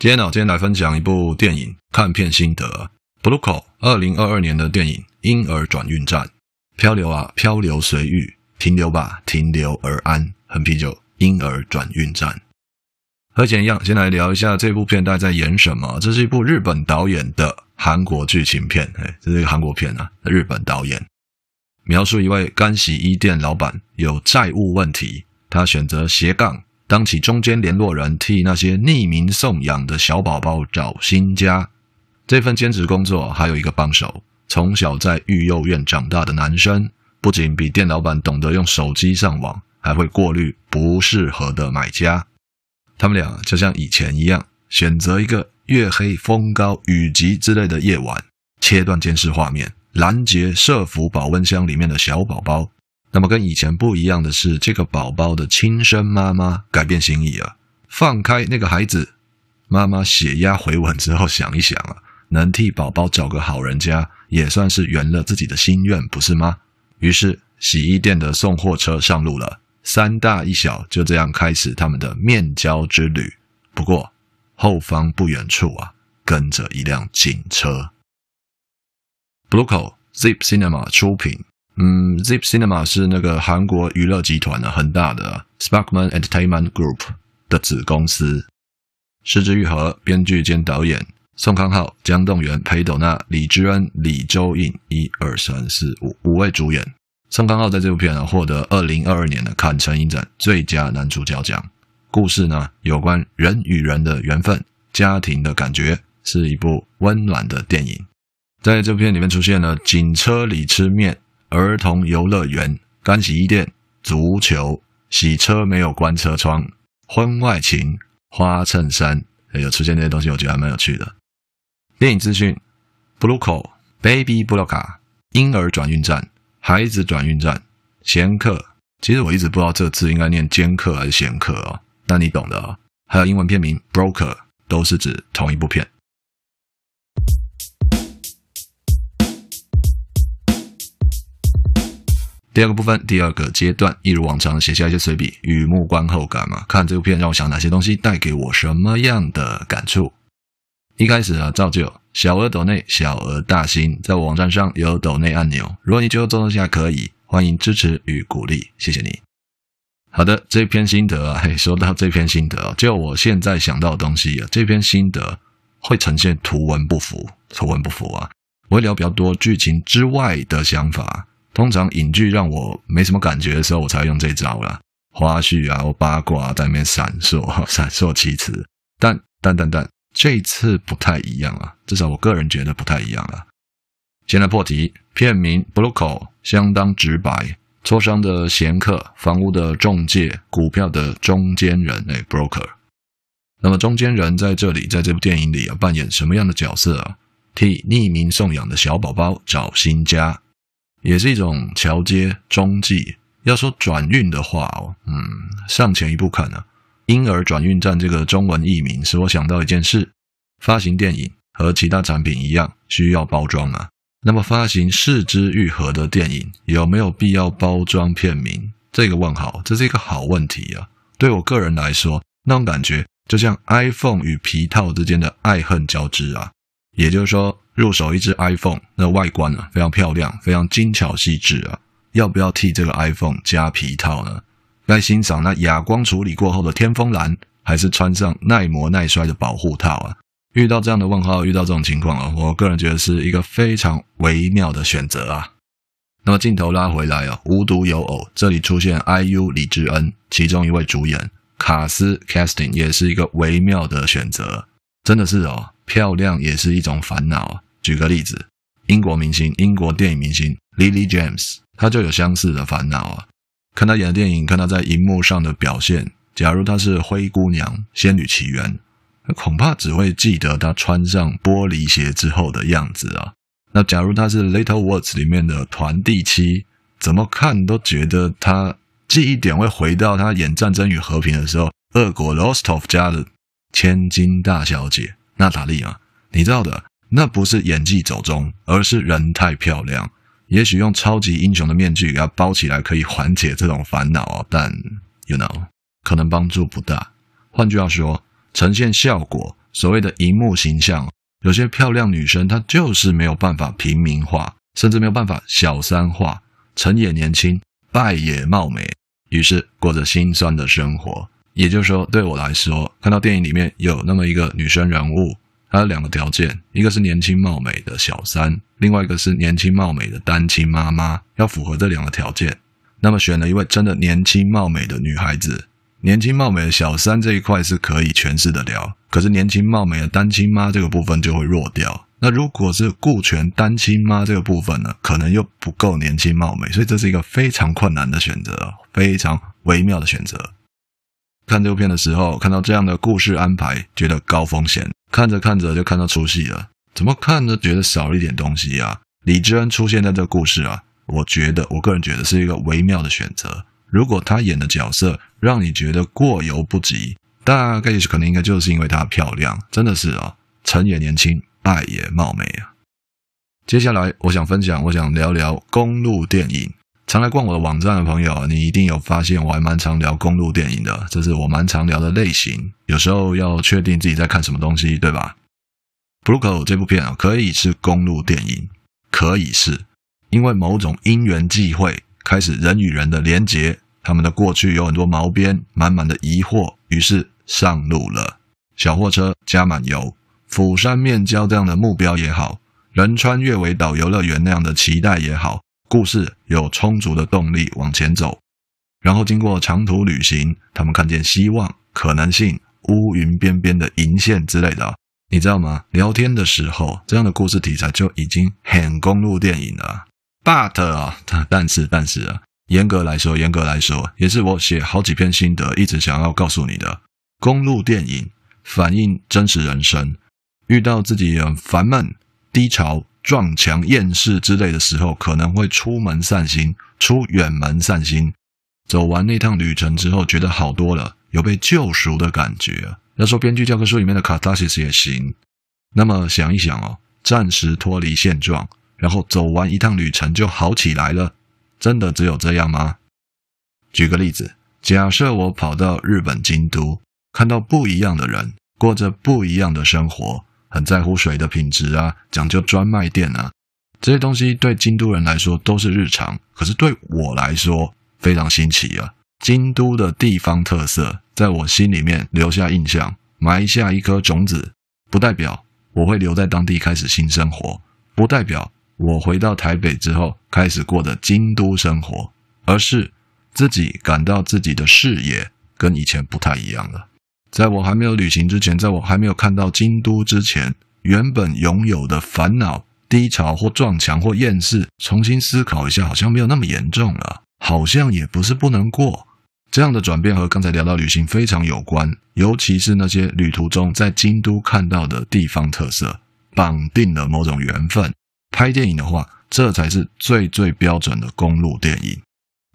今天呢，今天来分享一部电影看片心得。Bluko 二零二二年的电影《婴儿转运站》，漂流啊，漂流随遇，停留吧，停留而安。喝啤酒，婴儿转运站。和前一样，先来聊一下这部片大概在演什么。这是一部日本导演的韩国剧情片，哎，这是一个韩国片啊，日本导演描述一位干洗衣店老板有债务问题，他选择斜杠。当起中间联络人，替那些匿名送养的小宝宝找新家。这份兼职工作还有一个帮手，从小在育幼院长大的男生，不仅比店老板懂得用手机上网，还会过滤不适合的买家。他们俩就像以前一样，选择一个月黑风高雨急之类的夜晚，切断监视画面，拦截社福保温箱里面的小宝宝。那么跟以前不一样的是，这个宝宝的亲生妈妈改变心意了，放开那个孩子。妈妈血压回稳之后，想一想啊，能替宝宝找个好人家，也算是圆了自己的心愿，不是吗？于是洗衣店的送货车上路了，三大一小就这样开始他们的面交之旅。不过后方不远处啊，跟着一辆警车。Blueco Zip Cinema 出品。嗯，Zip Cinema 是那个韩国娱乐集团的很大的 Sparkman Entertainment Group 的子公司。是枝裕和编剧兼导演，宋康昊、姜栋元、裴斗娜、李知恩、李周应，一二三四五五位主演。宋康昊在这部片呢获得二零二二年的坎城影展最佳男主角奖。故事呢有关人与人的缘分、家庭的感觉，是一部温暖的电影。在这部片里面出现了警车里吃面。儿童游乐园、干洗衣店、足球、洗车没有关车窗、婚外情、花衬衫，有出现这些东西，我觉得还蛮有趣的。电影资讯：Bluko Baby Bloka 婴儿转运站、孩子转运站、闲客。其实我一直不知道这个字应该念兼客还是闲客哦，那你懂的哦。还有英文片名 Broker，都是指同一部片。第二个部分，第二个阶段，一如往常写下一些随笔，雨幕观后感嘛。看这部片让我想哪些东西，带给我什么样的感触。一开始啊，照旧，小额抖内，小额大新，在我网站上有抖内按钮。如果你觉得做东西还可以，欢迎支持与鼓励，谢谢你。好的，这篇心得啊，嘿，说到这篇心得，就我现在想到的东西啊，这篇心得会呈现图文不符，图文不符啊。我会聊比较多剧情之外的想法。通常影剧让我没什么感觉的时候，我才用这招啦。花絮啊，八卦啊，在里面闪烁，闪烁其词。但但但但，这次不太一样啊，至少我个人觉得不太一样了。先来破题，片名 Bluko 相当直白，磋商的闲客，房屋的中介，股票的中间人，哎，broker。那么中间人在这里，在这部电影里啊，扮演什么样的角色啊？替匿名送养的小宝宝找新家。也是一种桥接中继。要说转运的话哦，嗯，上前一步看啊，婴儿转运站这个中文译名使我想到一件事：发行电影和其他产品一样，需要包装啊。那么发行四肢愈合的电影有没有必要包装片名？这个问号，这是一个好问题啊。对我个人来说，那种感觉就像 iPhone 与皮套之间的爱恨交织啊。也就是说，入手一只 iPhone，那外观啊非常漂亮，非常精巧细致啊，要不要替这个 iPhone 加皮套呢？该欣赏那哑光处理过后的天风蓝，还是穿上耐磨耐摔的保护套啊？遇到这样的问号，遇到这种情况啊，我个人觉得是一个非常微妙的选择啊。那么镜头拉回来啊，无独有偶，这里出现 IU 李智恩，其中一位主演，卡斯 casting 也是一个微妙的选择，真的是哦。漂亮也是一种烦恼啊。举个例子，英国明星、英国电影明星 Lily James，她就有相似的烦恼啊。看她演的电影，看她在荧幕上的表现。假如她是灰姑娘、仙女奇缘，恐怕只会记得她穿上玻璃鞋之后的样子啊。那假如她是《Little Words》里面的团地妻，怎么看都觉得她记忆点会回到她演《战争与和平》的时候，俄国 Rostov 家的千金大小姐娜塔莉啊。你知道的，那不是演技走钟，而是人太漂亮。也许用超级英雄的面具给她包起来，可以缓解这种烦恼哦，但 you know 可能帮助不大。换句话说，呈现效果，所谓的荧幕形象，有些漂亮女生她就是没有办法平民化，甚至没有办法小三化，成也年轻，败也貌美，于是过着心酸的生活。也就是说，对我来说，看到电影里面有那么一个女生人物。她有两个条件，一个是年轻貌美的小三，另外一个是年轻貌美的单亲妈妈，要符合这两个条件。那么选了一位真的年轻貌美的女孩子，年轻貌美的小三这一块是可以诠释得了，可是年轻貌美的单亲妈这个部分就会弱掉。那如果是顾全单亲妈这个部分呢，可能又不够年轻貌美，所以这是一个非常困难的选择，非常微妙的选择。看这部片的时候，看到这样的故事安排，觉得高风险。看着看着就看到出戏了，怎么看都觉得少了一点东西啊！李智恩出现在这个故事啊，我觉得我个人觉得是一个微妙的选择。如果他演的角色让你觉得过犹不及，大概是可能应该就是因为她漂亮，真的是啊，成也年轻，败也貌美啊。接下来我想分享，我想聊聊公路电影。常来逛我的网站的朋友，你一定有发现我还蛮常聊公路电影的，这是我蛮常聊的类型。有时候要确定自己在看什么东西，对吧？《Bruckle》这部片啊，可以是公路电影，可以是因为某种因缘际会，开始人与人的连结，他们的过去有很多毛边，满满的疑惑，于是上路了。小货车加满油，釜山面交这样的目标也好，仁川月尾岛游乐园那样的期待也好。故事有充足的动力往前走，然后经过长途旅行，他们看见希望、可能性、乌云边边的银线之类的，你知道吗？聊天的时候，这样的故事题材就已经很公路电影了。But 啊，但是但是啊，严格来说，严格来说，也是我写好几篇心得，一直想要告诉你的。公路电影反映真实人生，遇到自己很烦闷、低潮。撞墙、厌世之类的时候，可能会出门散心，出远门散心。走完那趟旅程之后，觉得好多了，有被救赎的感觉。要说编剧教科书里面的 catharsis 也行。那么想一想哦，暂时脱离现状，然后走完一趟旅程就好起来了，真的只有这样吗？举个例子，假设我跑到日本京都，看到不一样的人，过着不一样的生活。很在乎水的品质啊，讲究专卖店啊，这些东西对京都人来说都是日常，可是对我来说非常新奇啊。京都的地方特色在我心里面留下印象，埋下一颗种子，不代表我会留在当地开始新生活，不代表我回到台北之后开始过的京都生活，而是自己感到自己的视野跟以前不太一样了。在我还没有旅行之前，在我还没有看到京都之前，原本拥有的烦恼、低潮或撞墙或厌世，重新思考一下，好像没有那么严重了，好像也不是不能过。这样的转变和刚才聊到旅行非常有关，尤其是那些旅途中在京都看到的地方特色，绑定了某种缘分。拍电影的话，这才是最最标准的公路电影。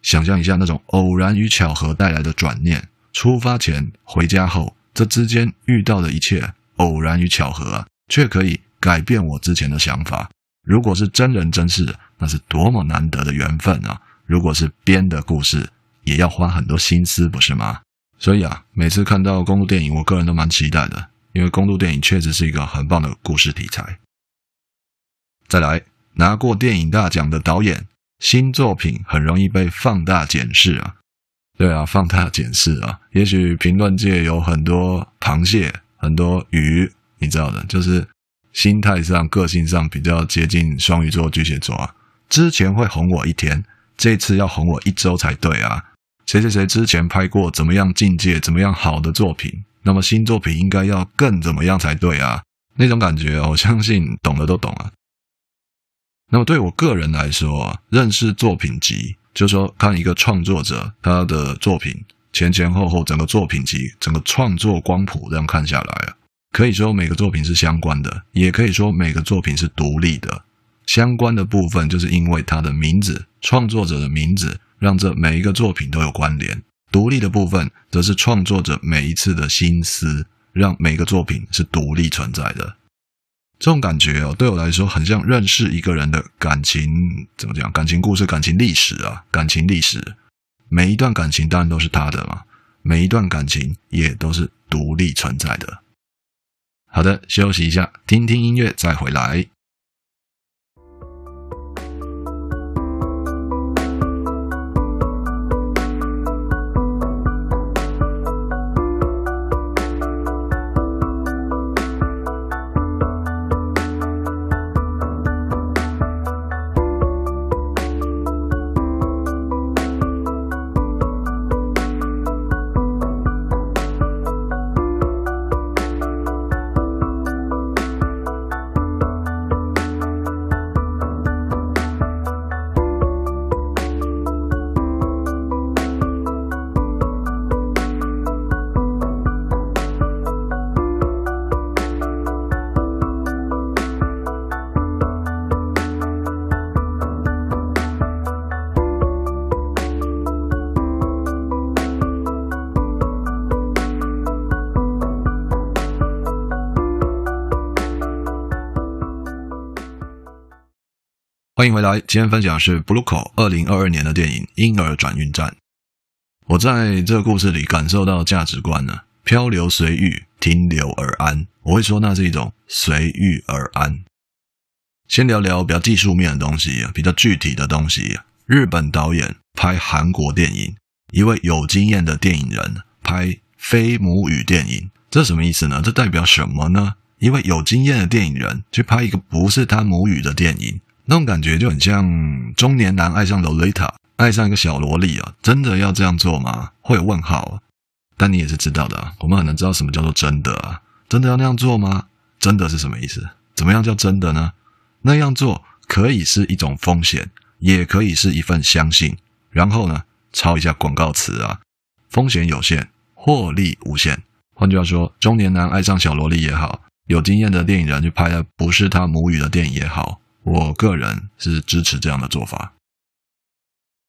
想象一下那种偶然与巧合带来的转念。出发前、回家后，这之间遇到的一切偶然与巧合啊，却可以改变我之前的想法。如果是真人真事，那是多么难得的缘分啊！如果是编的故事，也要花很多心思，不是吗？所以啊，每次看到公路电影，我个人都蛮期待的，因为公路电影确实是一个很棒的故事题材。再来，拿过电影大奖的导演，新作品很容易被放大检视啊。对啊，放大检视啊！也许评论界有很多螃蟹，很多鱼，你知道的，就是心态上、个性上比较接近双鱼座、巨蟹座啊。之前会哄我一天，这次要哄我一周才对啊！谁谁谁之前拍过怎么样境界、怎么样好的作品，那么新作品应该要更怎么样才对啊？那种感觉，我相信懂的都懂啊。那么对我个人来说啊，认识作品集。就是说，看一个创作者他的作品前前后后整个作品集整个创作光谱这样看下来啊，可以说每个作品是相关的，也可以说每个作品是独立的。相关的部分就是因为它的名字，创作者的名字，让这每一个作品都有关联。独立的部分则是创作者每一次的心思，让每个作品是独立存在的。这种感觉哦，对我来说很像认识一个人的感情，怎么讲？感情故事、感情历史啊，感情历史。每一段感情当然都是他的嘛，每一段感情也都是独立存在的。好的，休息一下，听听音乐，再回来。欢迎回来，今天分享的是 Bluko 二零二二年的电影《婴儿转运站》。我在这个故事里感受到价值观呢，漂流随遇，停留而安。我会说那是一种随遇而安。先聊聊比较技术面的东西，比较具体的东西。日本导演拍韩国电影，一位有经验的电影人拍非母语电影，这什么意思呢？这代表什么呢？一位有经验的电影人去拍一个不是他母语的电影。那种感觉就很像中年男爱上洛丽塔，爱上一个小萝莉啊！真的要这样做吗？会有问号。但你也是知道的，我们很难知道什么叫做真的啊？真的要那样做吗？真的是什么意思？怎么样叫真的呢？那样做可以是一种风险，也可以是一份相信。然后呢，抄一下广告词啊：风险有限，获利无限。换句话说，中年男爱上小萝莉也好，有经验的电影人去拍的不是他母语的电影也好。我个人是支持这样的做法。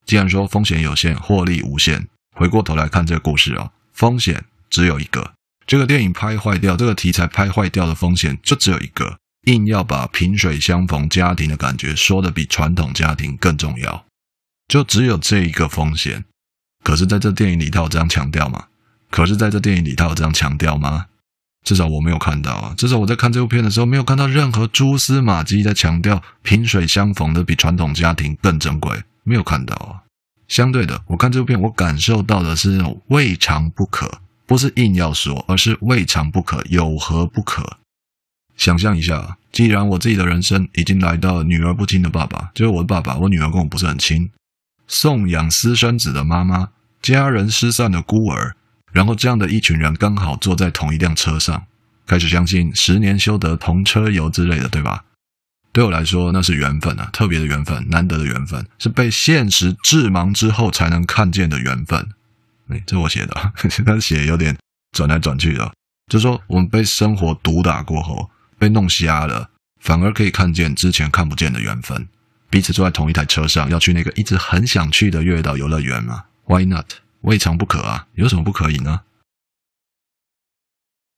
既然说风险有限，获利无限，回过头来看这个故事哦，风险只有一个。这个电影拍坏掉，这个题材拍坏掉的风险就只有一个。硬要把萍水相逢家庭的感觉说得比传统家庭更重要，就只有这一个风险。可是在这电影里他有这样强调吗？可是在这电影里他有这样强调吗？至少我没有看到啊，至少我在看这部片的时候没有看到任何蛛丝马迹在强调萍水相逢的比传统家庭更珍贵，没有看到啊。相对的，我看这部片，我感受到的是那种未尝不可，不是硬要说，而是未尝不可，有何不可？想象一下，既然我自己的人生已经来到女儿不亲的爸爸，就是我的爸爸，我女儿跟我不是很亲，送养私生子的妈妈，家人失散的孤儿。然后这样的一群人刚好坐在同一辆车上，开始相信十年修得同车游之类的，对吧？对我来说，那是缘分啊，特别的缘分，难得的缘分，是被现实致盲之后才能看见的缘分。哎，这我写的，但写有点转来转去的。就是说，我们被生活毒打过后，被弄瞎了，反而可以看见之前看不见的缘分。彼此坐在同一台车上，要去那个一直很想去的月岛游乐园嘛？Why not？未尝不可啊，有什么不可以呢？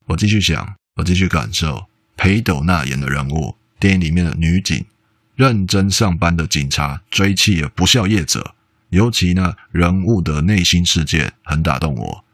我继续想，我继续感受裴斗娜演的人物，电影里面的女警，认真上班的警察追缉了不孝业者，尤其呢人物的内心世界很打动我。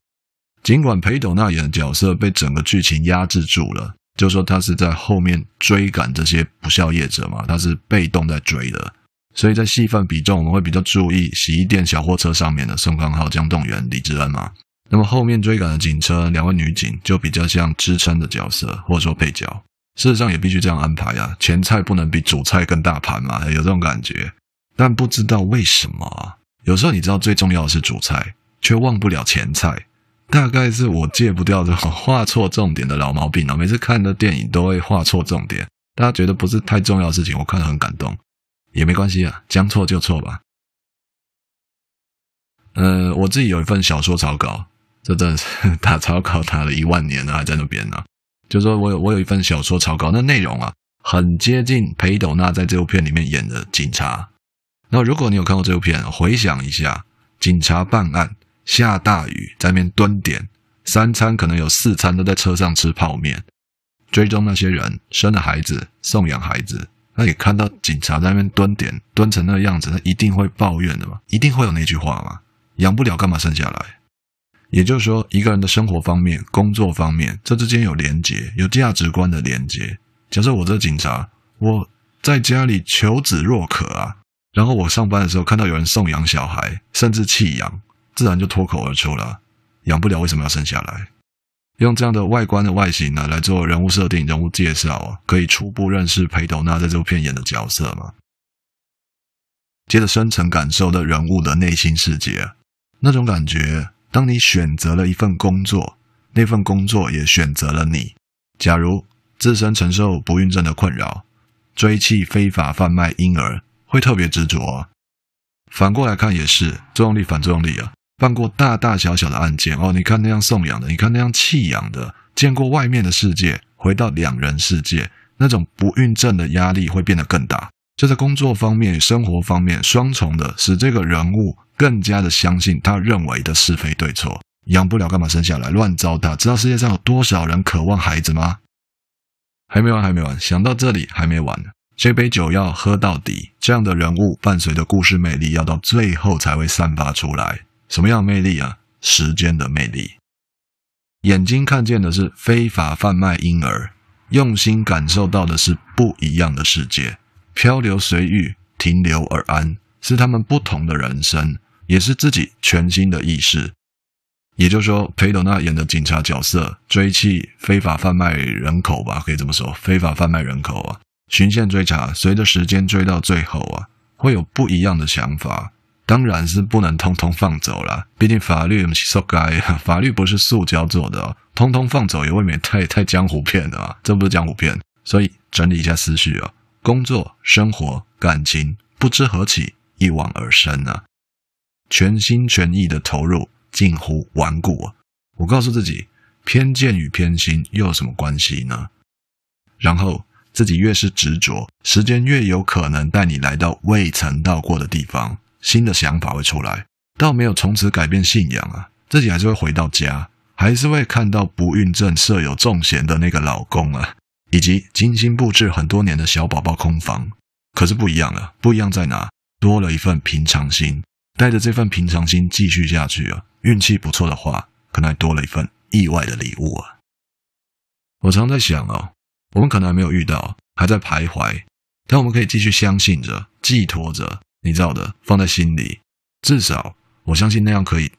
尽管裴斗娜演的角色被整个剧情压制住了，就说他是在后面追赶这些不孝业者嘛，他是被动在追的。所以在戏份比重，我们会比较注意洗衣店小货车上面的宋康昊、姜栋元、李智恩嘛。那么后面追赶的警车，两位女警就比较像支撑的角色，或者说配角。事实上也必须这样安排啊，前菜不能比主菜更大盘嘛，有这种感觉。但不知道为什么啊，有时候你知道最重要的是主菜，却忘不了前菜。大概是我戒不掉这种画错重点的老毛病啊，每次看的电影都会画错重点。大家觉得不是太重要的事情，我看得很感动。也没关系啊，将错就错吧。呃，我自己有一份小说草稿，这真的是 打草稿打了一万年了，还在那边呢。就是说我有我有一份小说草稿，那内容啊很接近裴斗娜在这部片里面演的警察。那如果你有看过这部片，回想一下，警察办案，下大雨，在那边蹲点，三餐可能有四餐都在车上吃泡面，追踪那些人生了孩子，送养孩子。那你看到警察在那边蹲点，蹲成那个样子，他一定会抱怨的嘛？一定会有那句话嘛？养不了干嘛生下来？也就是说，一个人的生活方面、工作方面，这之间有连结，有价值观的连结。假设我这个警察，我在家里求子若渴啊，然后我上班的时候看到有人送养小孩，甚至弃养，自然就脱口而出了：养不了为什么要生下来？用这样的外观的外形呢，来做人物设定、人物介绍，可以初步认识裴斗娜在这部片演的角色嘛。接着深层感受的人物的内心世界，那种感觉，当你选择了一份工作，那份工作也选择了你。假如自身承受不孕症的困扰，追缉非法贩卖婴儿，会特别执着。反过来看也是，作用力反作用力啊。办过大大小小的案件哦，你看那样送养的，你看那样弃养的，见过外面的世界，回到两人世界，那种不孕症的压力会变得更大。就在工作方面、生活方面双重的，使这个人物更加的相信他认为的是非对错。养不了干嘛生下来？乱糟蹋！知道世界上有多少人渴望孩子吗？还没完，还没完，想到这里还没完。这杯酒要喝到底，这样的人物伴随着故事魅力，要到最后才会散发出来。什么样魅力啊？时间的魅力。眼睛看见的是非法贩卖婴儿，用心感受到的是不一样的世界。漂流随遇，停留而安，是他们不同的人生，也是自己全新的意识。也就是说，裴斗娜演的警察角色追缉非法贩卖人口吧，可以这么说，非法贩卖人口啊，循线追查，随着时间追到最后啊，会有不一样的想法。当然是不能通通放走了，毕竟法律不是塑胶，法律不是塑胶做的哦，通通放走也未免太太江湖片了啊，这不是江湖片，所以整理一下思绪啊，工作、生活、感情，不知何起一往而深啊，全心全意的投入，近乎顽固啊。我告诉自己，偏见与偏心又有什么关系呢？然后自己越是执着，时间越有可能带你来到未曾到过的地方。新的想法会出来，倒没有从此改变信仰啊，自己还是会回到家，还是会看到不孕症设有重嫌的那个老公啊，以及精心布置很多年的小宝宝空房。可是不一样了，不一样在哪？多了一份平常心，带着这份平常心继续下去啊，运气不错的话，可能还多了一份意外的礼物啊。我常在想哦，我们可能还没有遇到，还在徘徊，但我们可以继续相信着，寄托着。你知道的，放在心里，至少我相信那样可以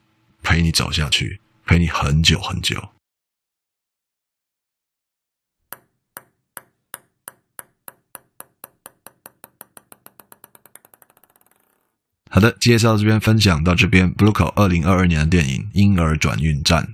陪你走下去，陪你很久很久。好的，介绍这边分享到这边，Bluecall 二零二二年的电影《婴儿转运站》，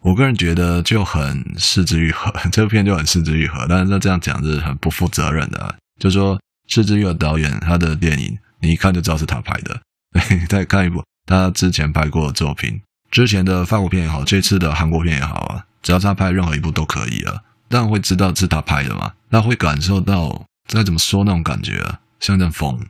我个人觉得就很是枝裕和，这部片就很是枝裕和，但是那这样讲是很不负责任的，就说。是枝裕和导演他的电影，你一看就知道是他拍的。对，再看一部他之前拍过的作品，之前的法国片也好，这次的韩国片也好啊，只要他拍任何一部都可以啊。当然会知道是他拍的嘛，那会感受到再怎么说那种感觉啊，像阵风，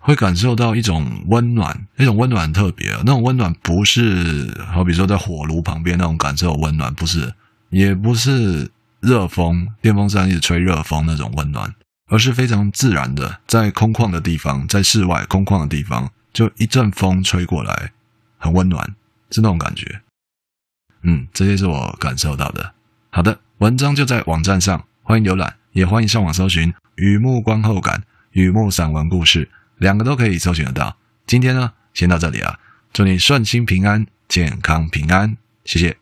会感受到一种温暖，那种温暖特别啊。那种温暖不是好比说在火炉旁边那种感受温暖，不是，也不是热风，电风扇一直吹热风那种温暖。而是非常自然的，在空旷的地方，在室外空旷的地方，就一阵风吹过来，很温暖，是那种感觉。嗯，这些是我感受到的。好的，文章就在网站上，欢迎浏览，也欢迎上网搜寻《雨幕观后感》《雨幕散文故事》，两个都可以搜寻得到。今天呢，先到这里啊，祝你顺心平安，健康平安，谢谢。